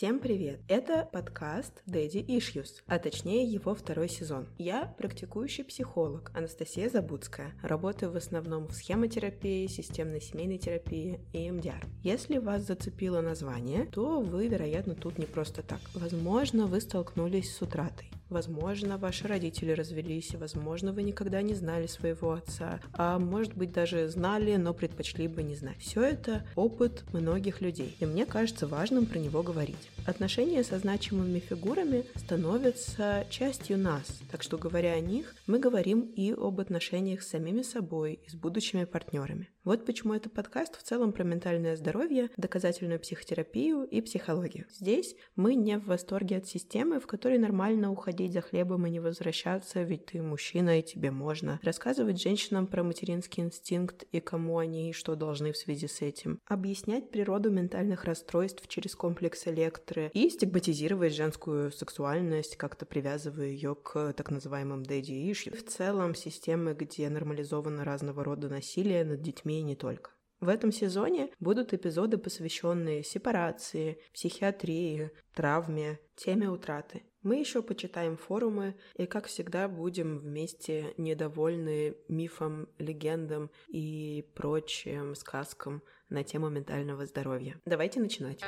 Всем привет! Это подкаст Daddy Issues, а точнее его второй сезон. Я практикующий психолог Анастасия Забудская. Работаю в основном в схемотерапии, системной семейной терапии и МДР. Если вас зацепило название, то вы, вероятно, тут не просто так. Возможно, вы столкнулись с утратой. Возможно, ваши родители развелись, возможно, вы никогда не знали своего отца, а может быть даже знали, но предпочли бы не знать. Все это опыт многих людей, и мне кажется важным про него говорить. Отношения со значимыми фигурами становятся частью нас, так что говоря о них, мы говорим и об отношениях с самими собой и с будущими партнерами. Вот почему это подкаст в целом про ментальное здоровье, доказательную психотерапию и психологию. Здесь мы не в восторге от системы, в которой нормально уходить за хлебом и не возвращаться, ведь ты мужчина и тебе можно. Рассказывать женщинам про материнский инстинкт и кому они и что должны в связи с этим. Объяснять природу ментальных расстройств через комплекс электро и стигматизировать женскую сексуальность, как-то привязывая ее к так называемым daddy issues. В целом системы, где нормализовано разного рода насилие над детьми детьми и не только. В этом сезоне будут эпизоды, посвященные сепарации, психиатрии, травме, теме утраты. Мы еще почитаем форумы и, как всегда, будем вместе недовольны мифам, легендам и прочим сказкам на тему ментального здоровья. Давайте начинать.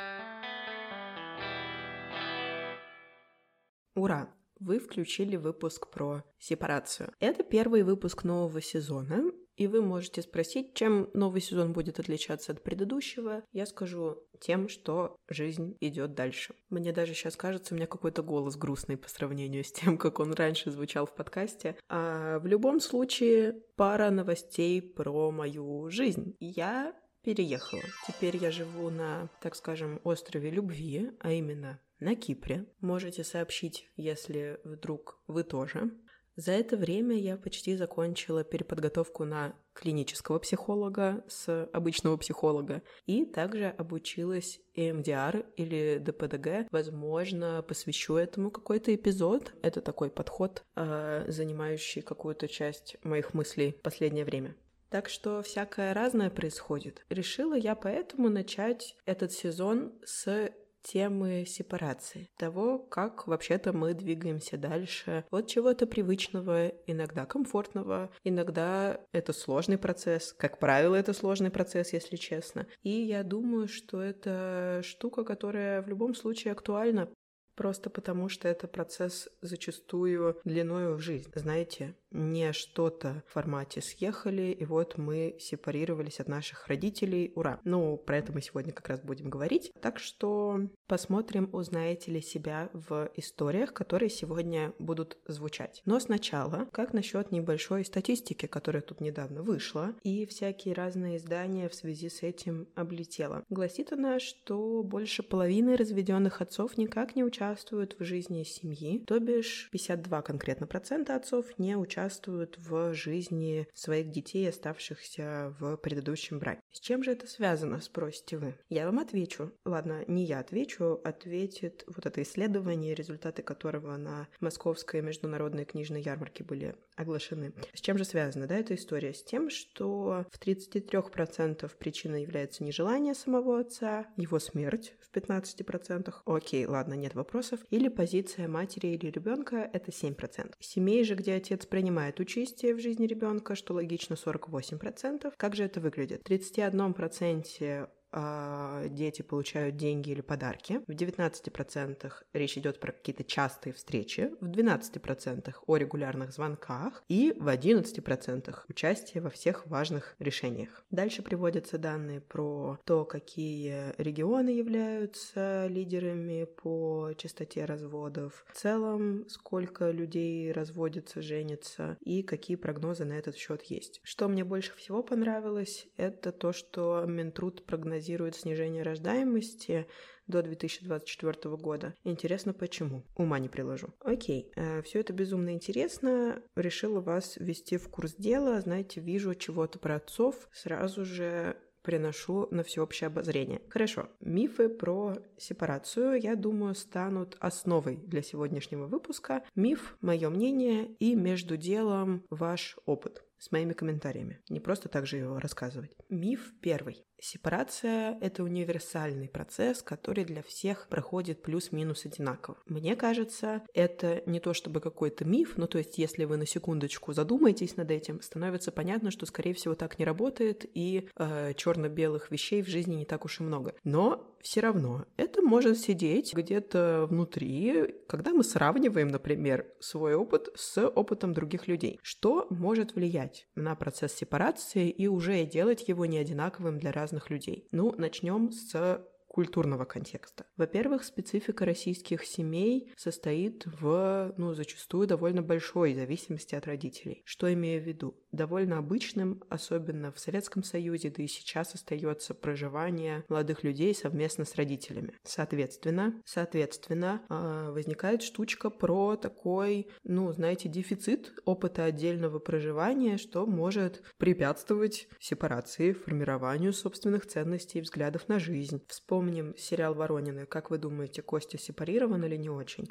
Ура! Вы включили выпуск про сепарацию. Это первый выпуск нового сезона, и вы можете спросить, чем новый сезон будет отличаться от предыдущего. Я скажу тем, что жизнь идет дальше. Мне даже сейчас кажется, у меня какой-то голос грустный по сравнению с тем, как он раньше звучал в подкасте. А в любом случае, пара новостей про мою жизнь. Я переехала. Теперь я живу на, так скажем, острове любви, а именно на Кипре. Можете сообщить, если вдруг вы тоже. За это время я почти закончила переподготовку на клинического психолога с обычного психолога и также обучилась EMDR или ДПДГ. Возможно, посвящу этому какой-то эпизод. Это такой подход, а, занимающий какую-то часть моих мыслей в последнее время. Так что всякое разное происходит. Решила я поэтому начать этот сезон с темы сепарации, того, как вообще-то мы двигаемся дальше от чего-то привычного, иногда комфортного, иногда это сложный процесс, как правило, это сложный процесс, если честно. И я думаю, что это штука, которая в любом случае актуальна, просто потому что это процесс зачастую длиною в жизнь. Знаете, не что-то в формате съехали, и вот мы сепарировались от наших родителей, ура. Ну, про это мы сегодня как раз будем говорить. Так что посмотрим, узнаете ли себя в историях, которые сегодня будут звучать. Но сначала, как насчет небольшой статистики, которая тут недавно вышла, и всякие разные издания в связи с этим облетела. Гласит она, что больше половины разведенных отцов никак не участвуют в жизни семьи, то бишь 52 конкретно процента отцов не участвуют участвуют в жизни своих детей, оставшихся в предыдущем браке. С чем же это связано, спросите вы? Я вам отвечу. Ладно, не я отвечу, ответит вот это исследование, результаты которого на Московской международной книжной ярмарке были оглашены. С чем же связана, да, эта история? С тем, что в 33% причиной является нежелание самого отца, его смерть в 15%. Окей, ладно, нет вопросов. Или позиция матери или ребенка это 7%. Семей же, где отец принимает участие в жизни ребенка, что логично 48%. Как же это выглядит? В 31% э, дети получают деньги или подарки. В 19% речь идет про какие-то частые встречи, в 12% о регулярных звонках и в 11% участие во всех важных решениях. Дальше приводятся данные про то, какие регионы являются лидерами по частоте разводов, в целом сколько людей разводятся, женятся и какие прогнозы на этот счет есть. Что мне больше всего понравилось, это то, что Минтруд прогнозирует прогнозирует снижение рождаемости до 2024 года. Интересно, почему? Ума не приложу. Окей, э, все это безумно интересно. Решила вас ввести в курс дела. Знаете, вижу чего-то про отцов. Сразу же приношу на всеобщее обозрение. Хорошо, мифы про сепарацию, я думаю, станут основой для сегодняшнего выпуска. Миф, мое мнение и между делом ваш опыт. С моими комментариями. Не просто так же его рассказывать. Миф первый. Сепарация — это универсальный процесс, который для всех проходит плюс-минус одинаково. Мне кажется, это не то чтобы какой-то миф, но то есть если вы на секундочку задумаетесь над этим, становится понятно, что, скорее всего, так не работает, и э, черно-белых вещей в жизни не так уж и много. Но все равно это может сидеть где-то внутри, когда мы сравниваем, например, свой опыт с опытом других людей. Что может влиять на процесс сепарации и уже делать его не одинаковым для разных людей? Ну, начнем с культурного контекста. Во-первых, специфика российских семей состоит в, ну, зачастую довольно большой зависимости от родителей. Что имею в виду? Довольно обычным, особенно в Советском Союзе, да и сейчас остается проживание молодых людей совместно с родителями. Соответственно, соответственно, а, возникает штучка про такой, ну, знаете, дефицит опыта отдельного проживания, что может препятствовать сепарации, формированию собственных ценностей и взглядов на жизнь. Вспомните Вспомним сериал «Воронины». Как вы думаете, Костя сепарирован или не очень?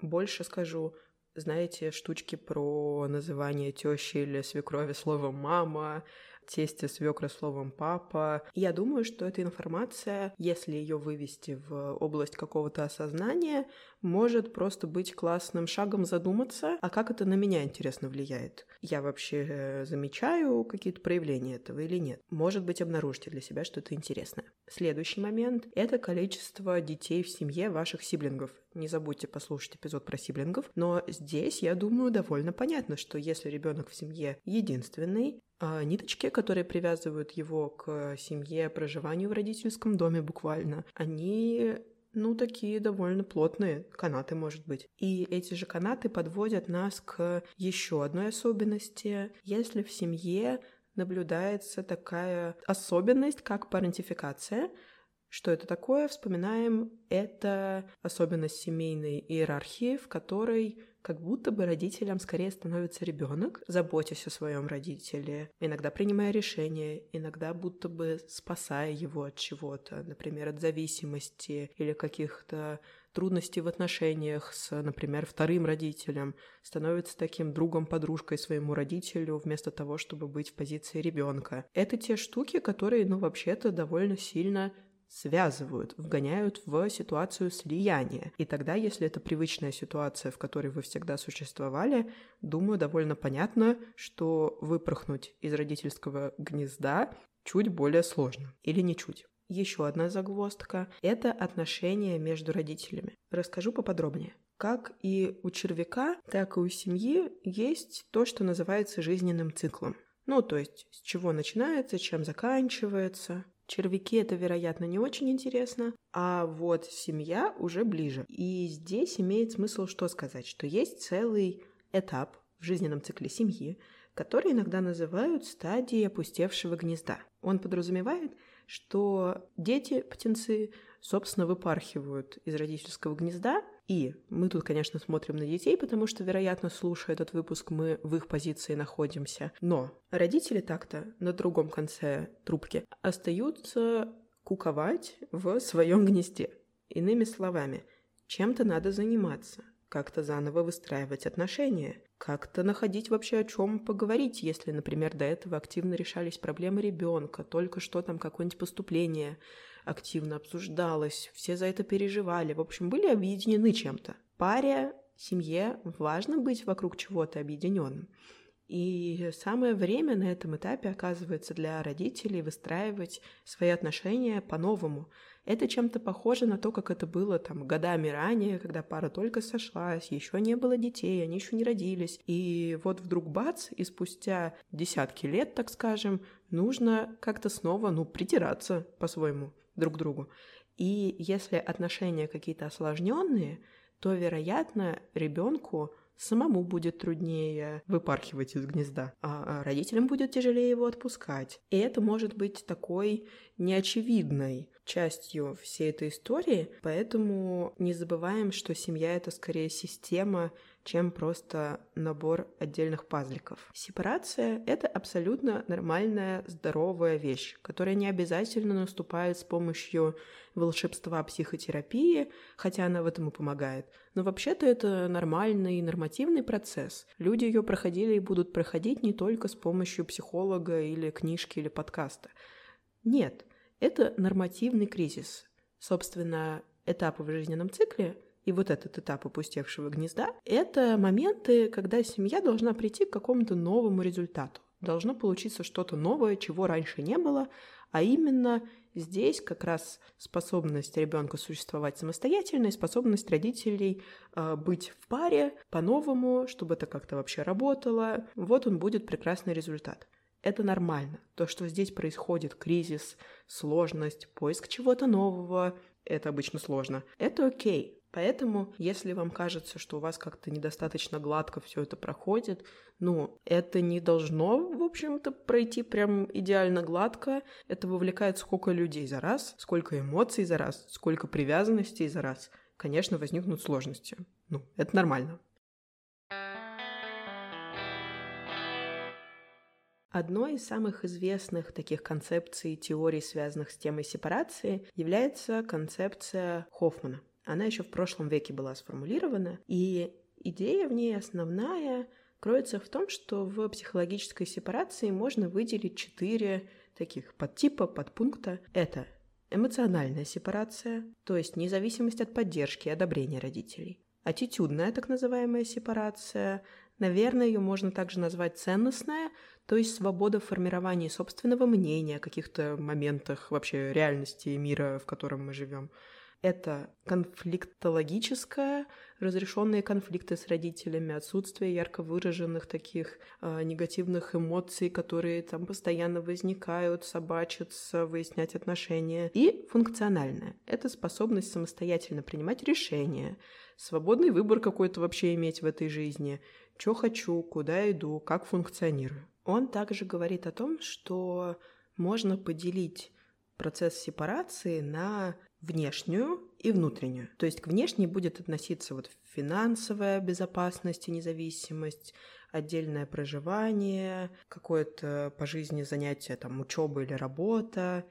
Больше скажу, знаете, штучки про называние тещи или свекрови словом «мама», тесте свекра словом папа. Я думаю, что эта информация, если ее вывести в область какого-то осознания, может просто быть классным шагом задуматься, а как это на меня, интересно, влияет. Я вообще э, замечаю какие-то проявления этого или нет. Может быть, обнаружите для себя что-то интересное. Следующий момент — это количество детей в семье ваших сиблингов. Не забудьте послушать эпизод про сиблингов. Но здесь, я думаю, довольно понятно, что если ребенок в семье единственный, ниточки, которые привязывают его к семье, проживанию в родительском доме буквально, они ну, такие довольно плотные канаты, может быть. И эти же канаты подводят нас к еще одной особенности. Если в семье наблюдается такая особенность, как парентификация, что это такое? Вспоминаем, это особенность семейной иерархии, в которой как будто бы родителям скорее становится ребенок, заботясь о своем родителе, иногда принимая решения, иногда будто бы спасая его от чего-то, например, от зависимости или каких-то трудностей в отношениях с, например, вторым родителем, становится таким другом, подружкой своему родителю, вместо того, чтобы быть в позиции ребенка. Это те штуки, которые, ну, вообще-то довольно сильно связывают, вгоняют в ситуацию слияния. И тогда, если это привычная ситуация, в которой вы всегда существовали, думаю, довольно понятно, что выпорхнуть из родительского гнезда чуть более сложно. Или не чуть. Еще одна загвоздка – это отношения между родителями. Расскажу поподробнее. Как и у червяка, так и у семьи есть то, что называется жизненным циклом. Ну, то есть, с чего начинается, чем заканчивается. Червяки это, вероятно, не очень интересно, а вот семья уже ближе. И здесь имеет смысл что сказать, что есть целый этап в жизненном цикле семьи, который иногда называют стадией опустевшего гнезда. Он подразумевает, что дети, птенцы, собственно, выпархивают из родительского гнезда и мы тут, конечно, смотрим на детей, потому что, вероятно, слушая этот выпуск, мы в их позиции находимся. Но родители так-то на другом конце трубки остаются куковать в своем гнезде. Иными словами, чем-то надо заниматься, как-то заново выстраивать отношения, как-то находить вообще о чем поговорить, если, например, до этого активно решались проблемы ребенка, только что там какое-нибудь поступление активно обсуждалось, все за это переживали, в общем, были объединены чем-то. Паре, семье важно быть вокруг чего-то объединенным. И самое время на этом этапе оказывается для родителей выстраивать свои отношения по-новому. Это чем-то похоже на то, как это было там годами ранее, когда пара только сошлась, еще не было детей, они еще не родились. И вот вдруг бац, и спустя десятки лет, так скажем, нужно как-то снова, ну, притираться по-своему друг другу. И если отношения какие-то осложненные, то, вероятно, ребенку самому будет труднее выпархивать из гнезда, а родителям будет тяжелее его отпускать. И это может быть такой неочевидной частью всей этой истории, поэтому не забываем, что семья — это скорее система, чем просто набор отдельных пазликов. Сепарация — это абсолютно нормальная, здоровая вещь, которая не обязательно наступает с помощью волшебства психотерапии, хотя она в этом и помогает. Но вообще-то это нормальный нормативный процесс. Люди ее проходили и будут проходить не только с помощью психолога или книжки или подкаста. Нет, это нормативный кризис. Собственно, этапы в жизненном цикле и вот этот этап опустевшего гнезда — это моменты, когда семья должна прийти к какому-то новому результату. Должно получиться что-то новое, чего раньше не было, а именно здесь как раз способность ребенка существовать самостоятельно и способность родителей э, быть в паре по-новому, чтобы это как-то вообще работало. Вот он будет прекрасный результат. Это нормально. То, что здесь происходит кризис, сложность, поиск чего-то нового, это обычно сложно. Это окей. Поэтому, если вам кажется, что у вас как-то недостаточно гладко все это проходит, ну, это не должно, в общем-то, пройти прям идеально гладко. Это вовлекает сколько людей за раз, сколько эмоций за раз, сколько привязанностей за раз. Конечно, возникнут сложности. Ну, это нормально. Одной из самых известных таких концепций и теорий, связанных с темой сепарации, является концепция Хоффмана – она еще в прошлом веке была сформулирована, и идея в ней основная кроется в том, что в психологической сепарации можно выделить четыре таких подтипа, подпункта. Это эмоциональная сепарация, то есть независимость от поддержки и одобрения родителей. Аттитюдная так называемая сепарация, наверное, ее можно также назвать ценностная, то есть свобода в формировании собственного мнения о каких-то моментах вообще реальности мира, в котором мы живем. Это конфликтологическое, разрешенные конфликты с родителями, отсутствие ярко выраженных таких э, негативных эмоций, которые там постоянно возникают, собачатся, выяснять отношения. И функциональное. Это способность самостоятельно принимать решения, свободный выбор какой-то вообще иметь в этой жизни, что хочу, куда иду, как функционирую. Он также говорит о том, что можно поделить процесс сепарации на внешнюю и внутреннюю. То есть к внешней будет относиться вот финансовая безопасность и независимость, отдельное проживание, какое-то по жизни занятие, там, учеба или работа.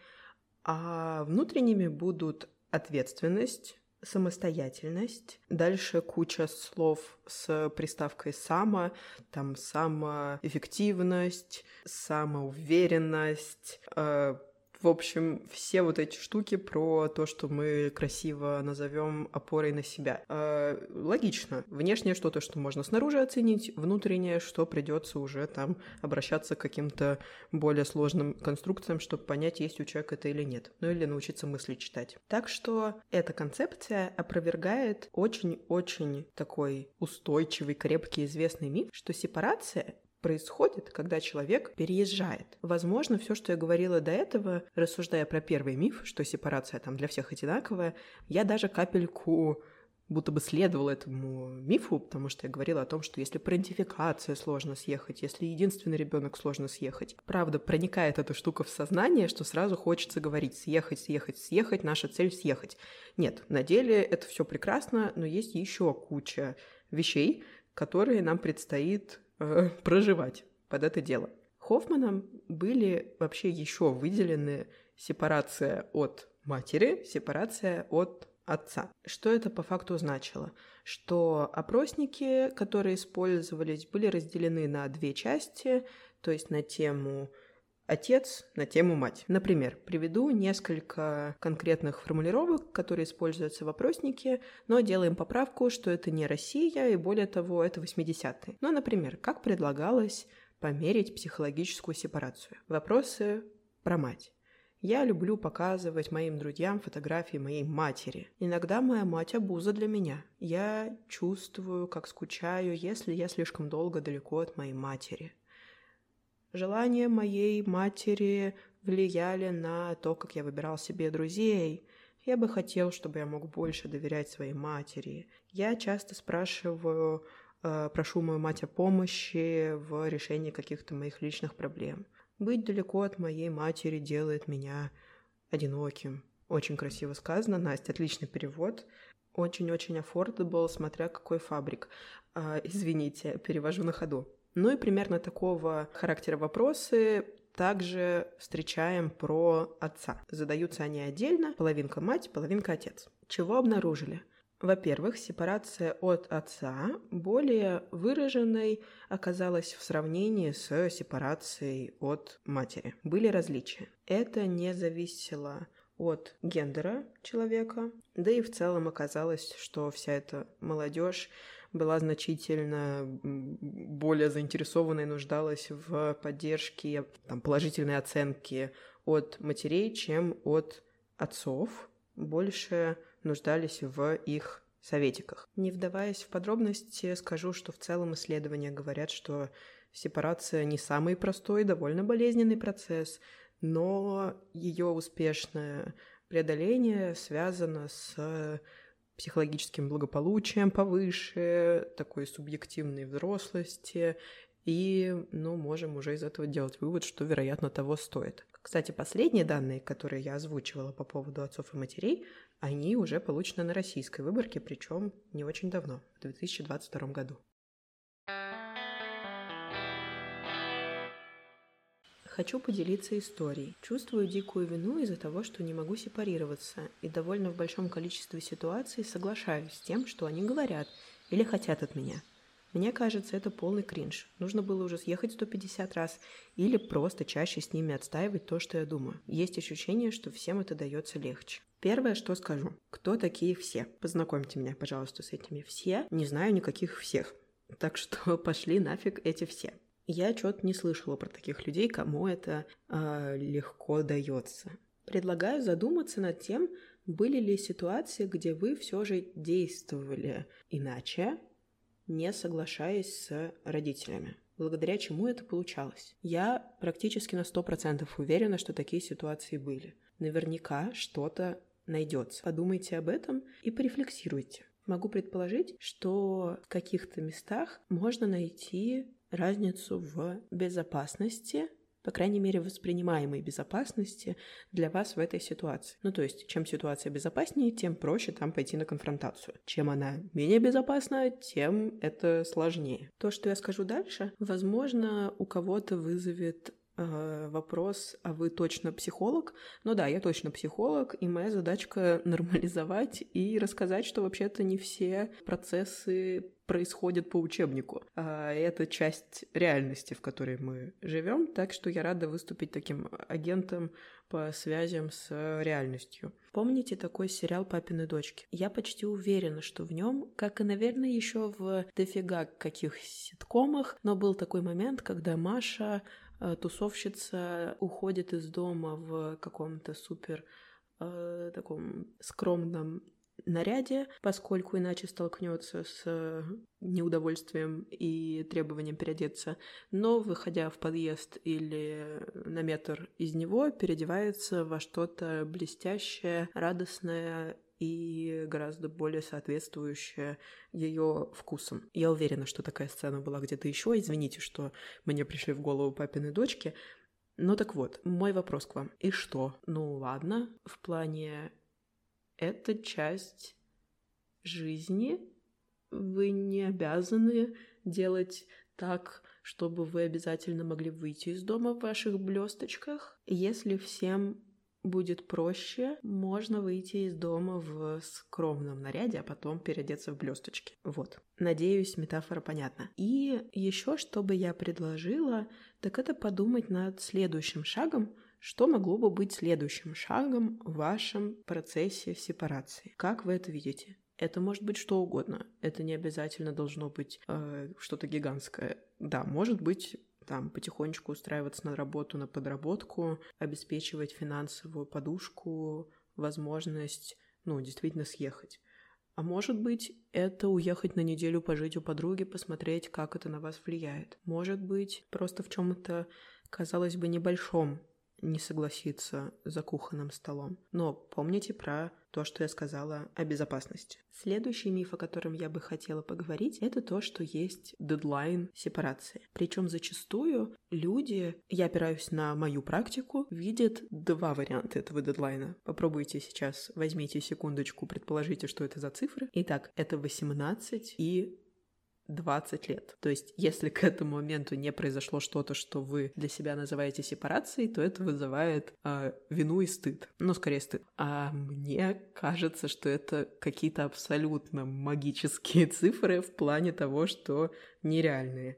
А внутренними будут ответственность, самостоятельность. Дальше куча слов с приставкой «само», там самоэффективность, самоуверенность, э, в общем, все вот эти штуки про то, что мы красиво назовем опорой на себя. Э, логично. Внешнее что-то, что можно снаружи оценить, внутреннее, что придется уже там обращаться к каким-то более сложным конструкциям, чтобы понять, есть у человека это или нет. Ну или научиться мысли читать. Так что эта концепция опровергает очень-очень такой устойчивый, крепкий, известный миф, что сепарация происходит, когда человек переезжает. Возможно, все, что я говорила до этого, рассуждая про первый миф, что сепарация там для всех одинаковая, я даже капельку будто бы следовала этому мифу, потому что я говорила о том, что если парентификация сложно съехать, если единственный ребенок сложно съехать, правда, проникает эта штука в сознание, что сразу хочется говорить съехать, съехать, съехать, наша цель съехать. Нет, на деле это все прекрасно, но есть еще куча вещей, которые нам предстоит э, проживать под это дело. Хоффманом были вообще еще выделены сепарация от матери, сепарация от отца. Что это по факту значило? Что опросники, которые использовались, были разделены на две части, то есть на тему отец на тему мать. Например, приведу несколько конкретных формулировок, которые используются в опроснике, но делаем поправку, что это не Россия, и более того, это 80-е. Ну, например, как предлагалось померить психологическую сепарацию? Вопросы про мать. Я люблю показывать моим друзьям фотографии моей матери. Иногда моя мать обуза для меня. Я чувствую, как скучаю, если я слишком долго далеко от моей матери. Желания моей матери влияли на то, как я выбирал себе друзей. Я бы хотел, чтобы я мог больше доверять своей матери. Я часто спрашиваю, э, прошу мою мать о помощи в решении каких-то моих личных проблем. Быть далеко от моей матери делает меня одиноким, Очень красиво сказано. Настя, отличный перевод. Очень-очень affordable, смотря какой фабрик. А, извините, перевожу на ходу. Ну и примерно такого характера вопросы также встречаем про отца. Задаются они отдельно, половинка мать, половинка отец. Чего обнаружили? Во-первых, сепарация от отца более выраженной оказалась в сравнении с сепарацией от матери. Были различия. Это не зависело от гендера человека, да и в целом оказалось, что вся эта молодежь была значительно более заинтересована и нуждалась в поддержке, там, положительной оценки от матерей, чем от отцов. Больше нуждались в их советиках. Не вдаваясь в подробности, скажу, что в целом исследования говорят, что сепарация не самый простой, довольно болезненный процесс, но ее успешное преодоление связано с психологическим благополучием повыше, такой субъективной взрослости, и, ну, можем уже из этого делать вывод, что, вероятно, того стоит. Кстати, последние данные, которые я озвучивала по поводу отцов и матерей, они уже получены на российской выборке, причем не очень давно, в 2022 году. Хочу поделиться историей. Чувствую дикую вину из-за того, что не могу сепарироваться, и довольно в большом количестве ситуаций соглашаюсь с тем, что они говорят или хотят от меня. Мне кажется, это полный кринж. Нужно было уже съехать 150 раз или просто чаще с ними отстаивать то, что я думаю. Есть ощущение, что всем это дается легче. Первое, что скажу. Кто такие все? Познакомьте меня, пожалуйста, с этими все. Не знаю никаких всех. Так что пошли нафиг эти все. Я что-то не слышала про таких людей, кому это э, легко дается. Предлагаю задуматься над тем, были ли ситуации, где вы все же действовали иначе, не соглашаясь с родителями благодаря чему это получалось. Я практически на 100% уверена, что такие ситуации были. Наверняка что-то найдется. Подумайте об этом и порефлексируйте. Могу предположить, что в каких-то местах можно найти разницу в безопасности по крайней мере, воспринимаемой безопасности для вас в этой ситуации. Ну, то есть, чем ситуация безопаснее, тем проще там пойти на конфронтацию. Чем она менее безопасна, тем это сложнее. То, что я скажу дальше, возможно, у кого-то вызовет э, вопрос, а вы точно психолог? Ну да, я точно психолог, и моя задачка нормализовать и рассказать, что вообще-то не все процессы происходят по учебнику. А это часть реальности, в которой мы живем, так что я рада выступить таким агентом по связям с реальностью. Помните такой сериал «Папины дочки»? Я почти уверена, что в нем, как и, наверное, еще в дофига каких ситкомах, но был такой момент, когда Маша Э, тусовщица уходит из дома в каком-то супер э, таком скромном наряде, поскольку иначе столкнется с неудовольствием и требованием переодеться, но, выходя в подъезд или на метр из него, переодевается во что-то блестящее, радостное и гораздо более соответствующая ее вкусам. Я уверена, что такая сцена была где-то еще. Извините, что мне пришли в голову папины дочки. Ну так вот, мой вопрос к вам. И что? Ну ладно, в плане это часть жизни. Вы не обязаны делать так, чтобы вы обязательно могли выйти из дома в ваших блесточках. Если всем будет проще, можно выйти из дома в скромном наряде, а потом переодеться в блесточки. Вот. Надеюсь, метафора понятна. И еще, что бы я предложила, так это подумать над следующим шагом, что могло бы быть следующим шагом в вашем процессе сепарации? Как вы это видите? Это может быть что угодно. Это не обязательно должно быть э, что-то гигантское. Да, может быть там потихонечку устраиваться на работу, на подработку, обеспечивать финансовую подушку, возможность, ну, действительно съехать. А может быть, это уехать на неделю пожить у подруги, посмотреть, как это на вас влияет. Может быть, просто в чем-то, казалось бы, небольшом не согласиться за кухонным столом. Но помните про то, что я сказала о безопасности. Следующий миф, о котором я бы хотела поговорить, это то, что есть дедлайн сепарации. Причем зачастую люди, я опираюсь на мою практику, видят два варианта этого дедлайна. Попробуйте сейчас, возьмите секундочку, предположите, что это за цифры. Итак, это 18 и 20 лет. То есть, если к этому моменту не произошло что-то, что вы для себя называете сепарацией, то это вызывает э, вину и стыд. Ну, скорее стыд. А мне кажется, что это какие-то абсолютно магические цифры в плане того, что нереальные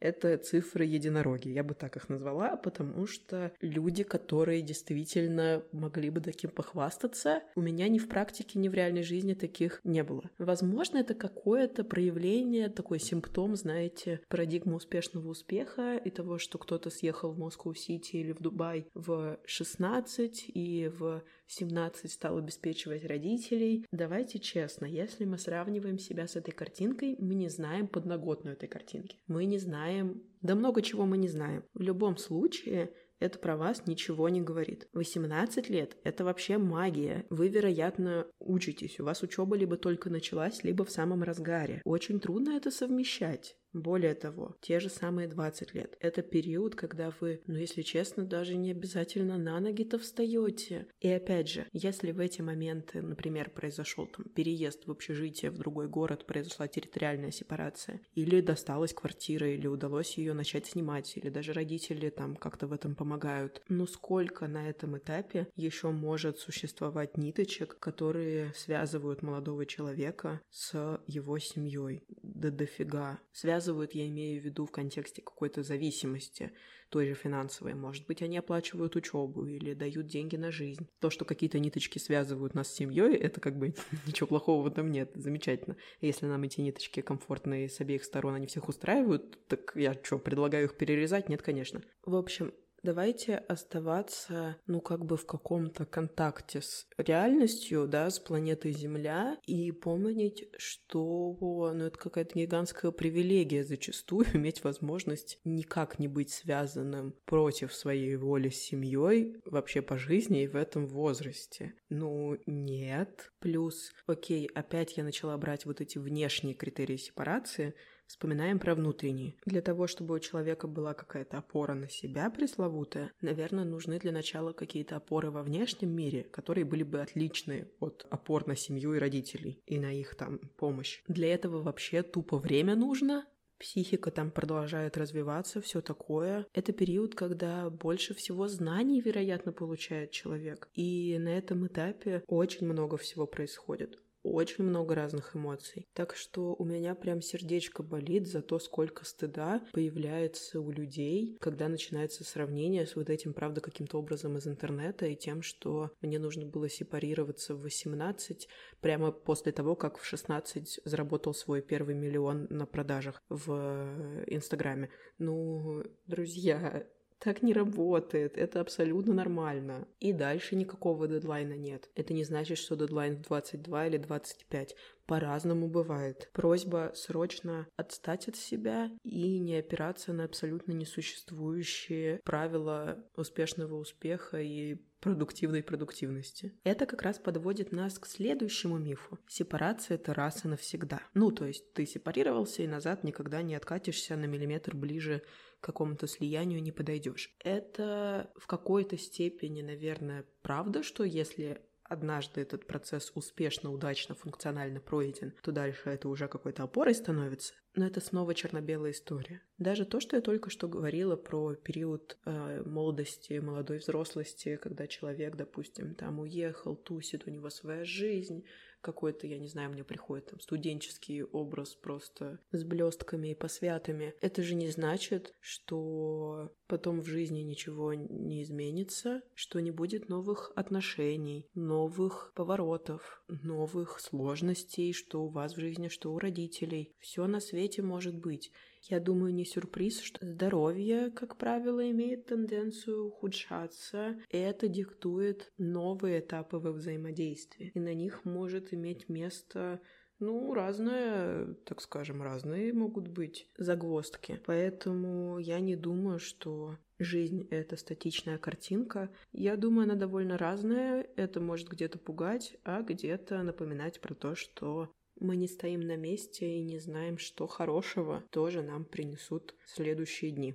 это цифры единороги, я бы так их назвала, потому что люди, которые действительно могли бы таким похвастаться, у меня ни в практике, ни в реальной жизни таких не было. Возможно, это какое-то проявление, такой симптом, знаете, парадигмы успешного успеха и того, что кто-то съехал в Москву-Сити или в Дубай в 16 и в 17 стал обеспечивать родителей. Давайте честно, если мы сравниваем себя с этой картинкой, мы не знаем подноготную этой картинки. Мы не знаем... Да много чего мы не знаем. В любом случае, это про вас ничего не говорит. 18 лет — это вообще магия. Вы, вероятно, учитесь. У вас учеба либо только началась, либо в самом разгаре. Очень трудно это совмещать. Более того, те же самые 20 лет. Это период, когда вы, ну если честно, даже не обязательно на ноги-то встаете. И опять же, если в эти моменты, например, произошел там переезд в общежитие в другой город, произошла территориальная сепарация, или досталась квартира, или удалось ее начать снимать, или даже родители там как-то в этом помогают, ну сколько на этом этапе еще может существовать ниточек, которые связывают молодого человека с его семьей? Да дофига. Связывают я имею в виду в контексте какой-то зависимости, той же финансовой. Может быть, они оплачивают учебу или дают деньги на жизнь. То, что какие-то ниточки связывают нас с семьей, это как бы ничего плохого в этом нет. Замечательно. Если нам эти ниточки комфортные с обеих сторон, они всех устраивают, так я что, предлагаю их перерезать? Нет, конечно. В общем, давайте оставаться, ну, как бы в каком-то контакте с реальностью, да, с планетой Земля, и помнить, что, ну, это какая-то гигантская привилегия зачастую иметь возможность никак не быть связанным против своей воли с семьей вообще по жизни и в этом возрасте. Ну, нет. Плюс, окей, опять я начала брать вот эти внешние критерии сепарации, Вспоминаем про внутренние. Для того, чтобы у человека была какая-то опора на себя пресловутая, наверное, нужны для начала какие-то опоры во внешнем мире, которые были бы отличны от опор на семью и родителей и на их там помощь. Для этого вообще тупо время нужно, психика там продолжает развиваться, все такое. Это период, когда больше всего знаний, вероятно, получает человек. И на этом этапе очень много всего происходит очень много разных эмоций. Так что у меня прям сердечко болит за то, сколько стыда появляется у людей, когда начинается сравнение с вот этим, правда, каким-то образом из интернета и тем, что мне нужно было сепарироваться в 18 прямо после того, как в 16 заработал свой первый миллион на продажах в Инстаграме. Ну, друзья, так не работает, это абсолютно нормально. И дальше никакого дедлайна нет. Это не значит, что дедлайн в 22 или 25. По-разному бывает. Просьба срочно отстать от себя и не опираться на абсолютно несуществующие правила успешного успеха и продуктивной продуктивности. Это как раз подводит нас к следующему мифу. Сепарация — это раз и навсегда. Ну, то есть ты сепарировался и назад никогда не откатишься на миллиметр ближе какому-то слиянию не подойдешь. Это в какой-то степени, наверное, правда, что если однажды этот процесс успешно, удачно, функционально пройден, то дальше это уже какой-то опорой становится. Но это снова черно-белая история. Даже то, что я только что говорила про период э, молодости, молодой взрослости, когда человек, допустим, там уехал, тусит, у него своя жизнь, какой-то, я не знаю, мне приходит там студенческий образ просто с блестками и посвятами. Это же не значит, что потом в жизни ничего не изменится, что не будет новых отношений, новых поворотов, новых сложностей, что у вас в жизни, что у родителей. Все на свете может быть. Я думаю, не сюрприз, что здоровье, как правило, имеет тенденцию ухудшаться, и это диктует новые этапы во взаимодействии. И на них может иметь место ну, разное, так скажем, разные могут быть загвоздки. Поэтому я не думаю, что жизнь — это статичная картинка. Я думаю, она довольно разная. Это может где-то пугать, а где-то напоминать про то, что мы не стоим на месте и не знаем, что хорошего тоже нам принесут следующие дни.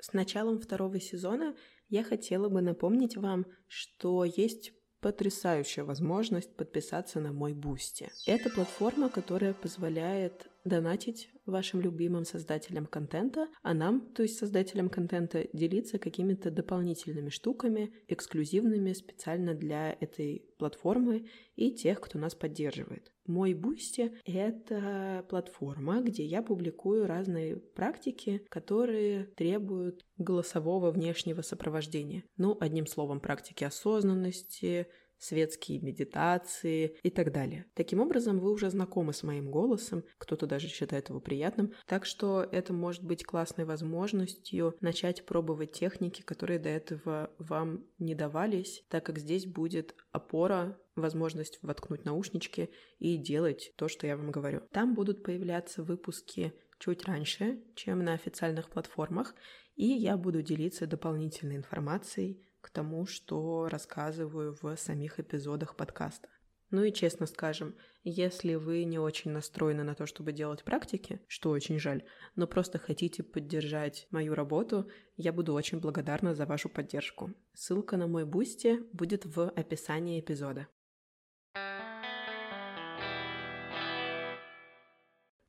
С началом второго сезона я хотела бы напомнить вам, что есть потрясающая возможность подписаться на мой Boosty. Это платформа, которая позволяет донатить вашим любимым создателям контента, а нам, то есть создателям контента, делиться какими-то дополнительными штуками, эксклюзивными специально для этой платформы и тех, кто нас поддерживает. Мой Boosty — это платформа, где я публикую разные практики, которые требуют голосового внешнего сопровождения. Ну, одним словом, практики осознанности, светские медитации и так далее. Таким образом, вы уже знакомы с моим голосом, кто-то даже считает его приятным, так что это может быть классной возможностью начать пробовать техники, которые до этого вам не давались, так как здесь будет опора возможность воткнуть наушнички и делать то, что я вам говорю. Там будут появляться выпуски чуть раньше, чем на официальных платформах, и я буду делиться дополнительной информацией к тому, что рассказываю в самих эпизодах подкаста. Ну и честно скажем, если вы не очень настроены на то, чтобы делать практики, что очень жаль, но просто хотите поддержать мою работу, я буду очень благодарна за вашу поддержку. Ссылка на мой Boosty будет в описании эпизода.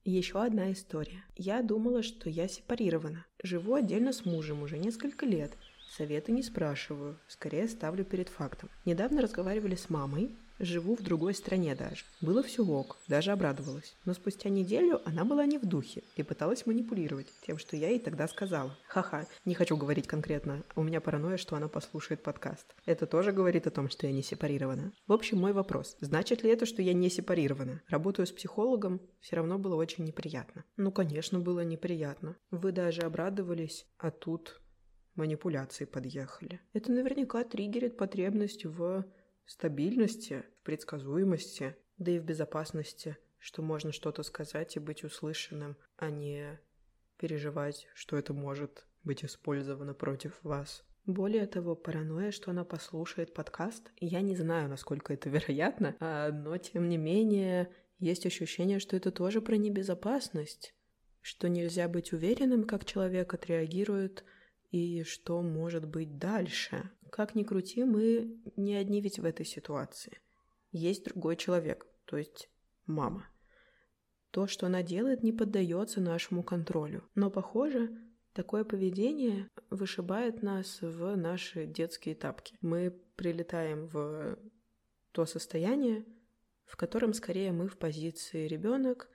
Еще одна история. Я думала, что я сепарирована. Живу отдельно с мужем уже несколько лет Советы не спрашиваю, скорее ставлю перед фактом. Недавно разговаривали с мамой, живу в другой стране даже. Было все ок, даже обрадовалась. Но спустя неделю она была не в духе и пыталась манипулировать тем, что я ей тогда сказала. Ха-ха, не хочу говорить конкретно, у меня паранойя, что она послушает подкаст. Это тоже говорит о том, что я не сепарирована. В общем, мой вопрос. Значит ли это, что я не сепарирована? Работаю с психологом, все равно было очень неприятно. Ну, конечно, было неприятно. Вы даже обрадовались, а тут манипуляции подъехали. Это наверняка триггерит потребность в стабильности, в предсказуемости, да и в безопасности, что можно что-то сказать и быть услышанным, а не переживать, что это может быть использовано против вас. Более того, паранойя, что она послушает подкаст, я не знаю, насколько это вероятно, а, но тем не менее есть ощущение, что это тоже про небезопасность, что нельзя быть уверенным, как человек отреагирует и что может быть дальше. Как ни крути, мы не одни ведь в этой ситуации. Есть другой человек, то есть мама. То, что она делает, не поддается нашему контролю. Но, похоже, такое поведение вышибает нас в наши детские тапки. Мы прилетаем в то состояние, в котором скорее мы в позиции ребенок,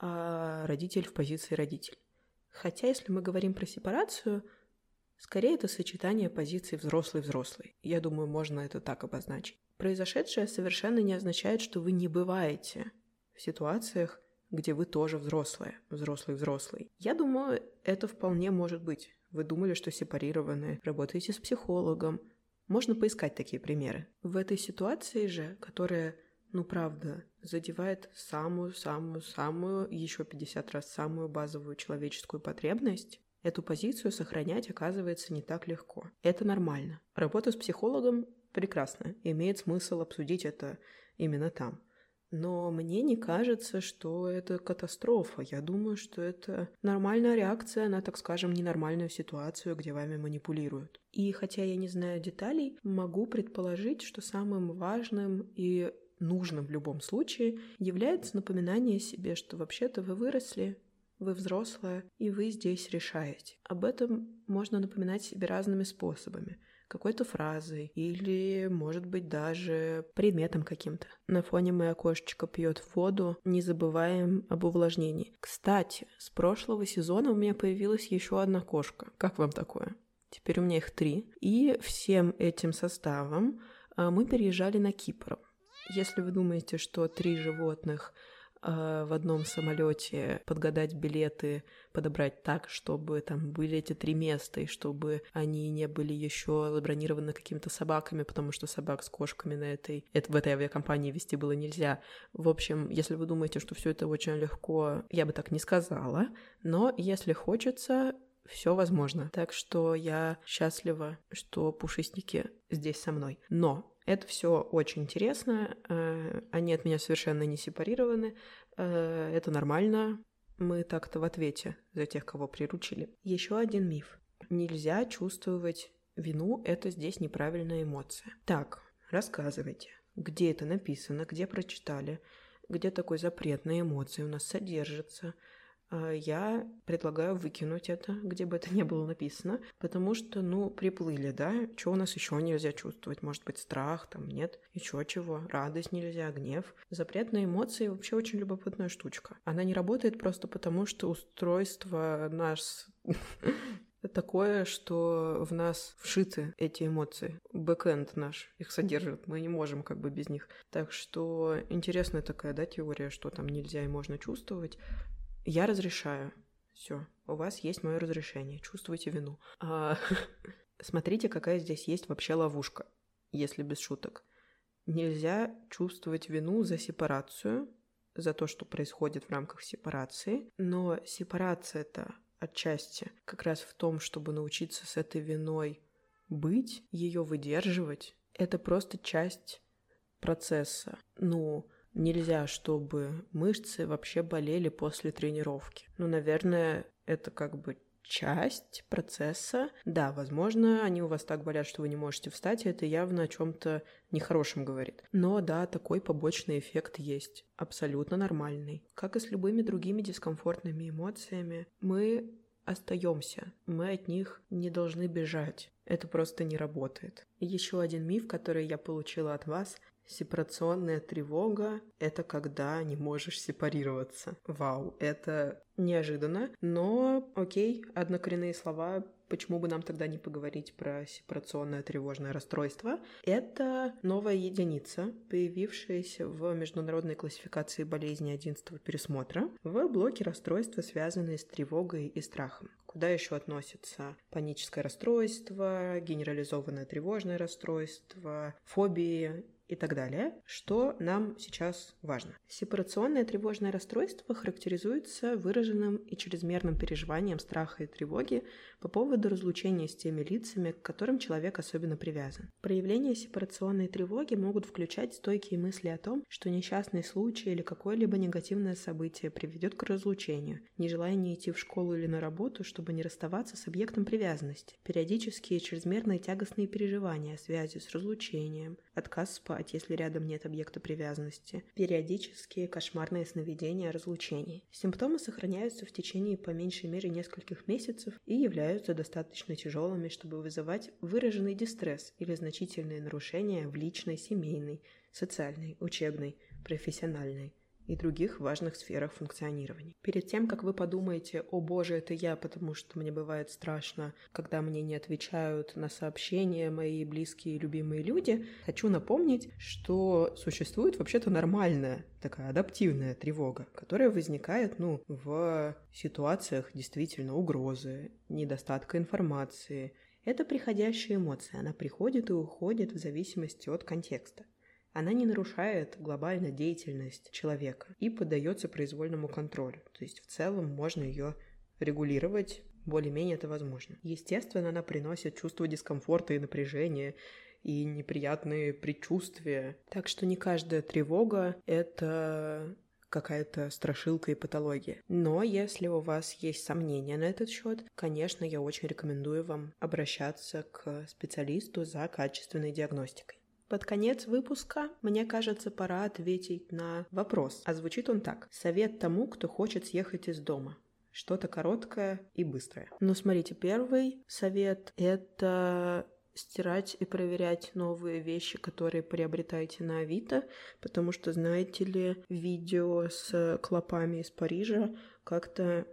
а родитель в позиции родитель. Хотя, если мы говорим про сепарацию, Скорее, это сочетание позиций взрослый-взрослый. Я думаю, можно это так обозначить. Произошедшее совершенно не означает, что вы не бываете в ситуациях, где вы тоже взрослые, взрослый-взрослый. Я думаю, это вполне может быть. Вы думали, что сепарированы, работаете с психологом. Можно поискать такие примеры. В этой ситуации же, которая, ну правда, задевает самую-самую-самую, еще 50 раз самую базовую человеческую потребность, Эту позицию сохранять оказывается не так легко. Это нормально. Работа с психологом прекрасна. Имеет смысл обсудить это именно там. Но мне не кажется, что это катастрофа. Я думаю, что это нормальная реакция на, так скажем, ненормальную ситуацию, где вами манипулируют. И хотя я не знаю деталей, могу предположить, что самым важным и нужным в любом случае является напоминание себе, что вообще-то вы выросли, вы взрослая, и вы здесь решаете. Об этом можно напоминать себе разными способами какой-то фразой или, может быть, даже предметом каким-то. На фоне моя кошечка пьет воду, не забываем об увлажнении. Кстати, с прошлого сезона у меня появилась еще одна кошка. Как вам такое? Теперь у меня их три. И всем этим составом а, мы переезжали на Кипр. Если вы думаете, что три животных в одном самолете подгадать билеты, подобрать так, чтобы там были эти три места, и чтобы они не были еще забронированы какими-то собаками, потому что собак с кошками на этой, это, в этой авиакомпании вести было нельзя. В общем, если вы думаете, что все это очень легко, я бы так не сказала, но если хочется, все возможно. Так что я счастлива, что пушистики здесь со мной. Но это все очень интересно. Э, они от меня совершенно не сепарированы. Э, это нормально. Мы так-то в ответе за тех, кого приручили. Еще один миф. Нельзя чувствовать вину, это здесь неправильная эмоция. Так, рассказывайте, где это написано, где прочитали, где такой запрет на эмоции у нас содержится – я предлагаю выкинуть это, где бы это ни было написано, потому что, ну, приплыли, да, что у нас еще нельзя чувствовать? Может быть, страх, там, нет, еще чего, радость нельзя, гнев. Запрет на эмоции вообще очень любопытная штучка. Она не работает просто потому, что устройство наш такое, что в нас вшиты эти эмоции. Бэкэнд наш их содержит, мы не можем как бы без них. Так что интересная такая, да, теория, что там нельзя и можно чувствовать. Я разрешаю. Все, у вас есть мое разрешение. Чувствуйте вину. А, смотрите, какая здесь есть вообще ловушка, если без шуток. Нельзя чувствовать вину за сепарацию, за то, что происходит в рамках сепарации, но сепарация-то отчасти как раз в том, чтобы научиться с этой виной быть, ее выдерживать. Это просто часть процесса. Ну, нельзя, чтобы мышцы вообще болели после тренировки. Ну, наверное, это как бы часть процесса. Да, возможно, они у вас так болят, что вы не можете встать, и это явно о чем-то нехорошем говорит. Но да, такой побочный эффект есть, абсолютно нормальный. Как и с любыми другими дискомфортными эмоциями, мы остаемся, мы от них не должны бежать. Это просто не работает. Еще один миф, который я получила от вас, Сепарационная тревога — это когда не можешь сепарироваться. Вау, это неожиданно, но окей, однокоренные слова Почему бы нам тогда не поговорить про сепарационное тревожное расстройство? Это новая единица, появившаяся в международной классификации болезней 11 пересмотра в блоке расстройства, связанные с тревогой и страхом. Куда еще относятся паническое расстройство, генерализованное тревожное расстройство, фобии и так далее. Что нам сейчас важно? Сепарационное тревожное расстройство характеризуется выраженным и чрезмерным переживанием страха и тревоги по поводу разлучения с теми лицами, к которым человек особенно привязан. Проявления сепарационной тревоги могут включать стойкие мысли о том, что несчастный случай или какое-либо негативное событие приведет к разлучению, нежелание идти в школу или на работу, чтобы не расставаться с объектом привязанности, периодические чрезмерные тягостные переживания о связи с разлучением, отказ спать, если рядом нет объекта привязанности, периодические кошмарные сновидения о разлучении. Симптомы сохраняются в течение по меньшей мере нескольких месяцев и являются достаточно тяжелыми, чтобы вызывать выраженный дистресс или значительные нарушения в личной, семейной, социальной, учебной, профессиональной и других важных сферах функционирования. Перед тем, как вы подумаете, о боже, это я, потому что мне бывает страшно, когда мне не отвечают на сообщения мои близкие и любимые люди, хочу напомнить, что существует вообще-то нормальная такая адаптивная тревога, которая возникает, ну, в ситуациях действительно угрозы, недостатка информации. Это приходящая эмоция, она приходит и уходит в зависимости от контекста. Она не нарушает глобально деятельность человека и поддается произвольному контролю. То есть в целом можно ее регулировать, более-менее это возможно. Естественно, она приносит чувство дискомфорта и напряжения, и неприятные предчувствия. Так что не каждая тревога — это какая-то страшилка и патология. Но если у вас есть сомнения на этот счет, конечно, я очень рекомендую вам обращаться к специалисту за качественной диагностикой. Под конец выпуска, мне кажется, пора ответить на вопрос. А звучит он так. Совет тому, кто хочет съехать из дома. Что-то короткое и быстрое. Ну, смотрите, первый совет — это стирать и проверять новые вещи, которые приобретаете на Авито, потому что, знаете ли, видео с клопами из Парижа как-то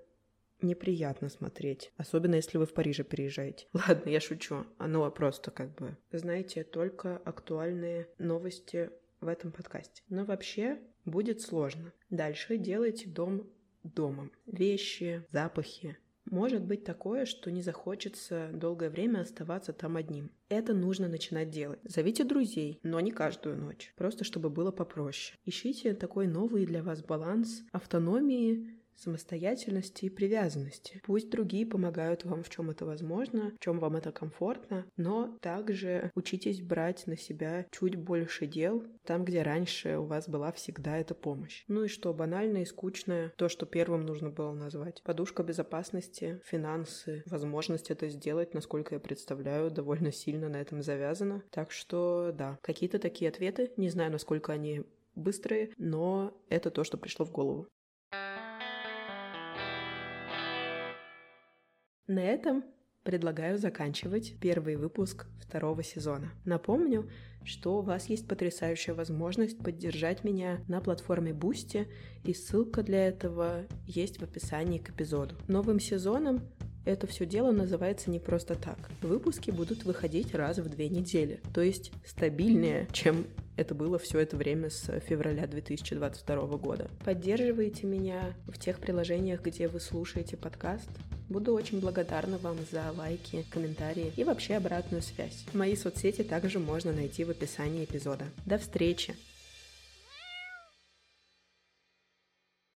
неприятно смотреть, особенно если вы в Париже переезжаете. Ладно, я шучу, оно просто как бы, знаете, только актуальные новости в этом подкасте. Но вообще будет сложно. Дальше делайте дом домом. Вещи, запахи, может быть такое, что не захочется долгое время оставаться там одним. Это нужно начинать делать. Зовите друзей, но не каждую ночь. Просто чтобы было попроще. Ищите такой новый для вас баланс автономии самостоятельности и привязанности. Пусть другие помогают вам в чем это возможно, в чем вам это комфортно, но также учитесь брать на себя чуть больше дел там, где раньше у вас была всегда эта помощь. Ну и что банальное и скучное, то, что первым нужно было назвать. Подушка безопасности, финансы, возможность это сделать, насколько я представляю, довольно сильно на этом завязано. Так что да, какие-то такие ответы, не знаю, насколько они быстрые, но это то, что пришло в голову. На этом предлагаю заканчивать первый выпуск второго сезона. Напомню, что у вас есть потрясающая возможность поддержать меня на платформе Boosty, и ссылка для этого есть в описании к эпизоду. Новым сезоном это все дело называется не просто так. Выпуски будут выходить раз в две недели, то есть стабильнее, чем это было все это время с февраля 2022 года. Поддерживайте меня в тех приложениях, где вы слушаете подкаст. Буду очень благодарна вам за лайки, комментарии и вообще обратную связь. Мои соцсети также можно найти в описании эпизода. До встречи!